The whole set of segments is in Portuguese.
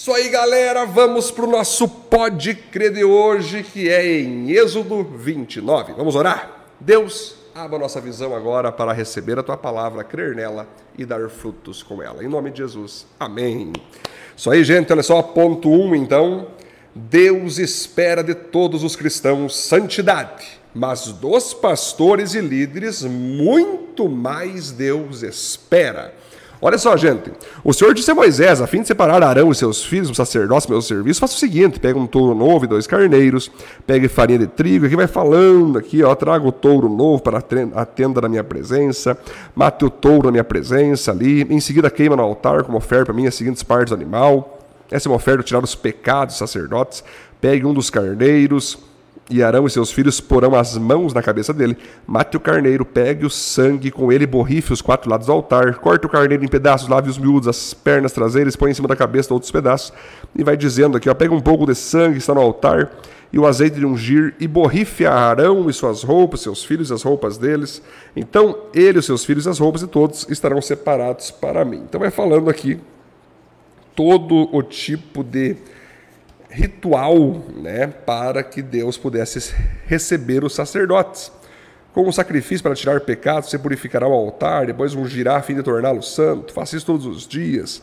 Isso aí, galera, vamos para o nosso Pode Crer de hoje, que é em Êxodo 29. Vamos orar? Deus, abra nossa visão agora para receber a tua palavra, crer nela e dar frutos com ela. Em nome de Jesus. Amém. Isso aí, gente, olha só, ponto 1, um, então. Deus espera de todos os cristãos santidade, mas dos pastores e líderes muito mais Deus espera. Olha só, gente. O Senhor disse a Moisés, a fim de separar Arão e seus filhos, os sacerdotes, meu serviço, faça o seguinte: pega um touro novo e dois carneiros, pegue farinha de trigo, aqui vai falando, aqui, ó, traga o touro novo para a tenda da minha presença, mate o touro na minha presença ali, em seguida queima no altar como oferta para mim as seguintes partes do animal. Essa é uma oferta tirar os pecados dos sacerdotes. Pegue um dos carneiros, e Arão e seus filhos porão as mãos na cabeça dele. Mate o carneiro, pegue o sangue com ele, borrife os quatro lados do altar. Corte o carneiro em pedaços, lave os miúdos, as pernas traseiras, põe em cima da cabeça outros pedaços. E vai dizendo aqui: ó, pega um pouco de sangue está no altar e o azeite de ungir, e borrife a Arão e suas roupas, seus filhos e as roupas deles. Então ele, os seus filhos e as roupas de todos estarão separados para mim. Então vai falando aqui todo o tipo de ritual né, para que Deus pudesse receber os sacerdotes. Com um sacrifício para tirar pecados, você purificará o altar, depois ungirá a fim de torná-lo santo. Faça isso todos os dias.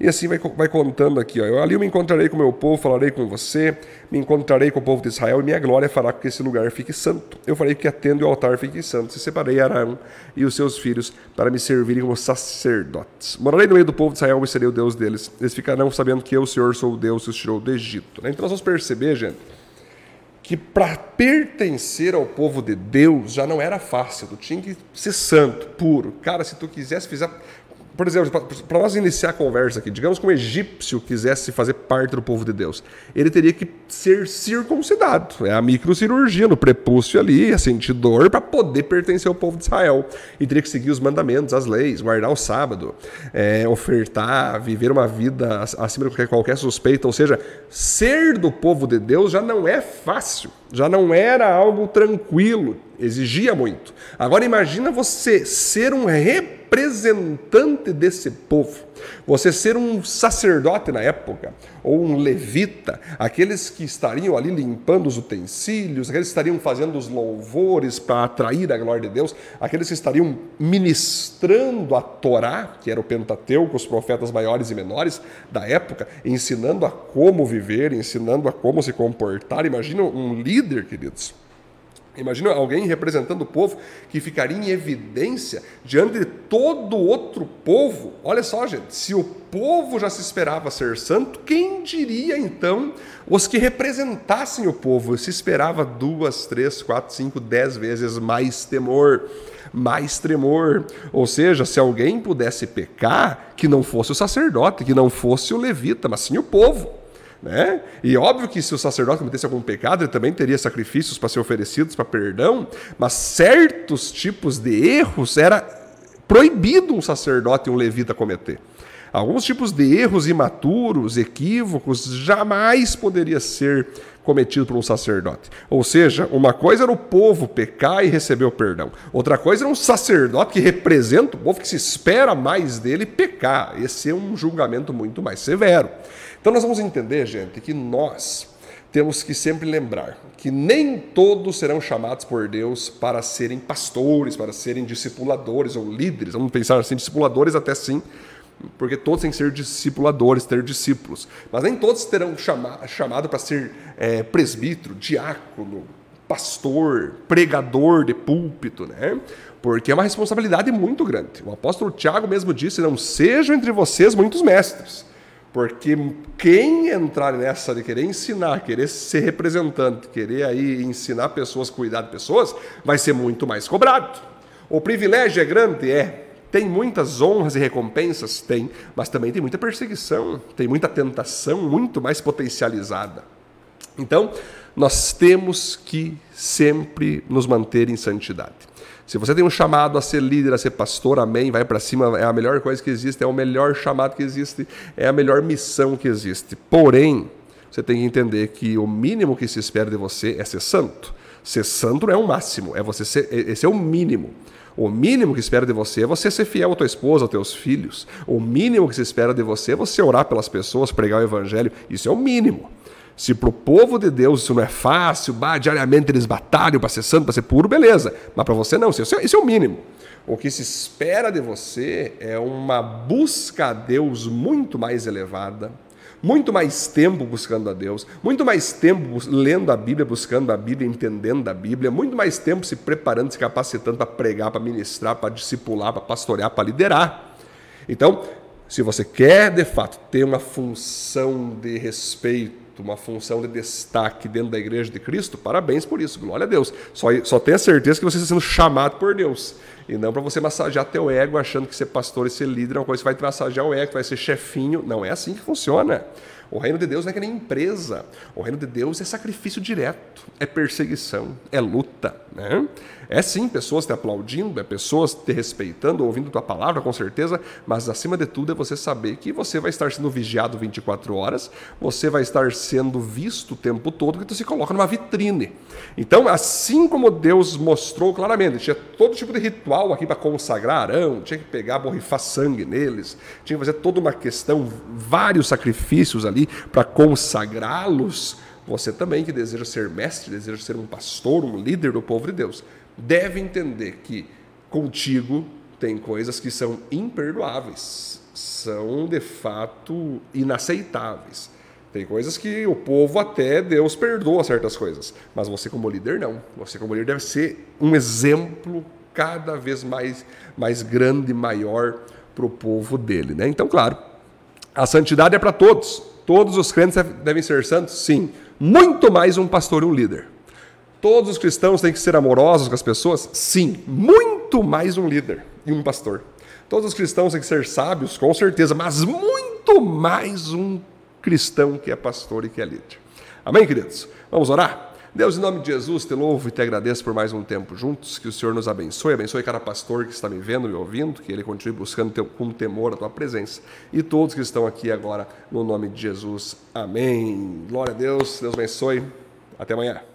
E assim vai, vai contando aqui. Ó. Eu, ali eu me encontrarei com o meu povo, falarei com você, me encontrarei com o povo de Israel, e minha glória fará com que esse lugar fique santo. Eu farei que a tenda e o altar fiquem santos. E separei Arão e os seus filhos para me servirem como sacerdotes. Morarei no meio do povo de Israel e serei o Deus deles. Eles ficarão sabendo que eu, Senhor, sou o Deus que os tirou do Egito. Né? Então nós vamos perceber, gente, que para pertencer ao povo de Deus já não era fácil. Tu tinha que ser santo, puro. Cara, se tu quisesse, fizer por exemplo, para nós iniciar a conversa aqui, digamos que um egípcio quisesse fazer parte do povo de Deus, ele teria que ser circuncidado. É a microcirurgia no prepúcio ali, a sentir dor, para poder pertencer ao povo de Israel. E teria que seguir os mandamentos, as leis, guardar o sábado, é, ofertar, viver uma vida acima de qualquer suspeita. Ou seja, ser do povo de Deus já não é fácil, já não era algo tranquilo, exigia muito. Agora imagina você ser um representante desse povo. Você ser um sacerdote na época, ou um levita, aqueles que estariam ali limpando os utensílios, aqueles que estariam fazendo os louvores para atrair a glória de Deus, aqueles que estariam ministrando a Torá, que era o Pentateuco, os profetas maiores e menores da época, ensinando a como viver, ensinando a como se comportar. Imagina um líder, queridos Imagina alguém representando o povo que ficaria em evidência diante de todo outro povo. Olha só, gente, se o povo já se esperava ser santo, quem diria então os que representassem o povo? Se esperava duas, três, quatro, cinco, dez vezes mais temor, mais tremor. Ou seja, se alguém pudesse pecar, que não fosse o sacerdote, que não fosse o levita, mas sim o povo. Né? E óbvio que se o sacerdote cometesse algum pecado, ele também teria sacrifícios para ser oferecidos para perdão, mas certos tipos de erros era proibido um sacerdote e um levita cometer. Alguns tipos de erros imaturos, equívocos, jamais poderia ser cometido por um sacerdote. Ou seja, uma coisa era o povo pecar e receber o perdão. Outra coisa era um sacerdote que representa o povo que se espera mais dele pecar. Esse é um julgamento muito mais severo. Então nós vamos entender, gente, que nós temos que sempre lembrar que nem todos serão chamados por Deus para serem pastores, para serem discipuladores ou líderes. Vamos pensar assim, discipuladores até sim, porque todos têm que ser discipuladores, ter discípulos. Mas nem todos terão chama, chamado para ser é, presbítero, diácono, pastor, pregador de púlpito, né? Porque é uma responsabilidade muito grande. O apóstolo Tiago mesmo disse: Não sejam entre vocês muitos mestres porque quem entrar nessa de querer ensinar, querer ser representante, querer aí ensinar pessoas cuidar de pessoas, vai ser muito mais cobrado. O privilégio é grande? É. Tem muitas honras e recompensas? Tem. Mas também tem muita perseguição, tem muita tentação muito mais potencializada. Então, nós temos que sempre nos manter em santidade. Se você tem um chamado a ser líder, a ser pastor, amém, vai para cima, é a melhor coisa que existe, é o melhor chamado que existe, é a melhor missão que existe. Porém, você tem que entender que o mínimo que se espera de você é ser santo. Ser santo não é o máximo, é você ser, esse é o mínimo. O mínimo que espera de você é você ser fiel à tua esposa, aos teus filhos. O mínimo que se espera de você é você orar pelas pessoas, pregar o evangelho. Isso é o mínimo. Se para o povo de Deus isso não é fácil, bah, diariamente eles batalham para ser santo, para ser puro, beleza. Mas para você não, isso é, isso é o mínimo. O que se espera de você é uma busca a Deus muito mais elevada, muito mais tempo buscando a Deus, muito mais tempo lendo a Bíblia, buscando a Bíblia, entendendo a Bíblia, muito mais tempo se preparando, se capacitando para pregar, para ministrar, para discipular, para pastorear, para liderar. Então, se você quer de fato ter uma função de respeito, uma função de destaque dentro da igreja de Cristo, parabéns por isso, glória a Deus. Só, só tenha certeza que você está sendo chamado por Deus. E não para você massagear teu ego achando que ser pastor e ser líder é uma coisa que vai te massagear o ego, vai ser chefinho. Não é assim que funciona. O reino de Deus não é que nem empresa. O reino de Deus é sacrifício direto, é perseguição, é luta. Né? É sim pessoas te aplaudindo, é pessoas te respeitando, ouvindo tua palavra, com certeza, mas acima de tudo é você saber que você vai estar sendo vigiado 24 horas, você vai estar sendo visto o tempo todo, que tu se coloca numa vitrine. Então, assim como Deus mostrou claramente, tinha todo tipo de ritual aqui para consagrar Arão, tinha que pegar, borrifar sangue neles, tinha que fazer toda uma questão, vários sacrifícios ali para consagrá-los. Você também que deseja ser mestre, deseja ser um pastor, um líder do povo de Deus, deve entender que contigo tem coisas que são imperdoáveis, são de fato inaceitáveis. Tem coisas que o povo até Deus perdoa certas coisas, mas você como líder não. Você como líder deve ser um exemplo cada vez mais mais grande, maior para o povo dele, né? Então, claro, a santidade é para todos. Todos os crentes devem ser santos, sim. Muito mais um pastor e um líder. Todos os cristãos têm que ser amorosos com as pessoas? Sim, muito mais um líder e um pastor. Todos os cristãos têm que ser sábios? Com certeza, mas muito mais um cristão que é pastor e que é líder. Amém, queridos? Vamos orar? Deus, em nome de Jesus, te louvo e te agradeço por mais um tempo juntos. Que o Senhor nos abençoe, abençoe cada pastor que está me vendo, me ouvindo, que ele continue buscando teu, com temor a tua presença. E todos que estão aqui agora, no nome de Jesus. Amém. Glória a Deus, Deus abençoe. Até amanhã.